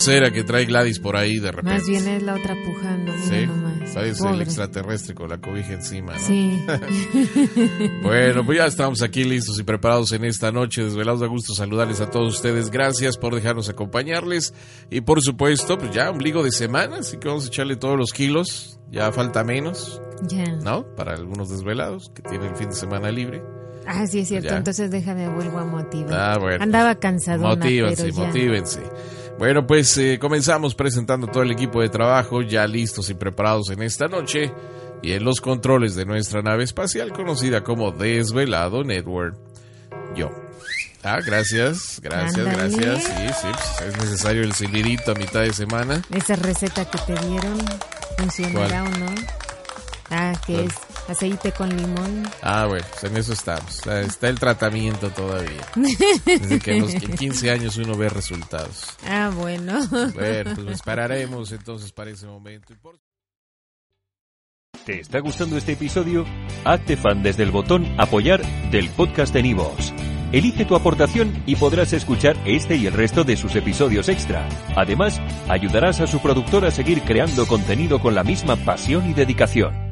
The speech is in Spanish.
cera que trae Gladys por ahí de repente. Más bien es la otra pujando, mira Sí, nomás. sabes el extraterrestre con la cobija encima, ¿no? Sí. Bueno, pues ya estamos aquí listos y preparados en esta noche. Desvelados de gusto saludarles a todos ustedes. Gracias por dejarnos acompañarles. Y por supuesto, pues ya ombligo de semana, así que vamos a echarle todos los kilos. Ya falta menos, ya. ¿no? Para algunos desvelados que tienen fin de semana libre. Ah, sí, es cierto. Ya. Entonces déjame vuelvo a motivar. Ah, bueno. Andaba cansadona, Motívense, pero ya. motívense. Bueno, pues eh, comenzamos presentando todo el equipo de trabajo ya listos y preparados en esta noche y en los controles de nuestra nave espacial conocida como Desvelado Network. Yo. Ah, gracias, gracias, gracias. Sí, sí, pues, es necesario el silbidito a mitad de semana. Esa receta que te dieron, ¿funcionará o no? Ah, que es aceite con limón. Ah, bueno, pues en eso estamos. Está, el tratamiento todavía. Desde que a los 15 años uno ve resultados. Ah, bueno. Bueno, pues esperaremos entonces para ese momento. ¿Te está gustando este episodio? Hazte fan desde el botón Apoyar del podcast de Nivos. Elige tu aportación y podrás escuchar este y el resto de sus episodios extra. Además, ayudarás a su productor a seguir creando contenido con la misma pasión y dedicación.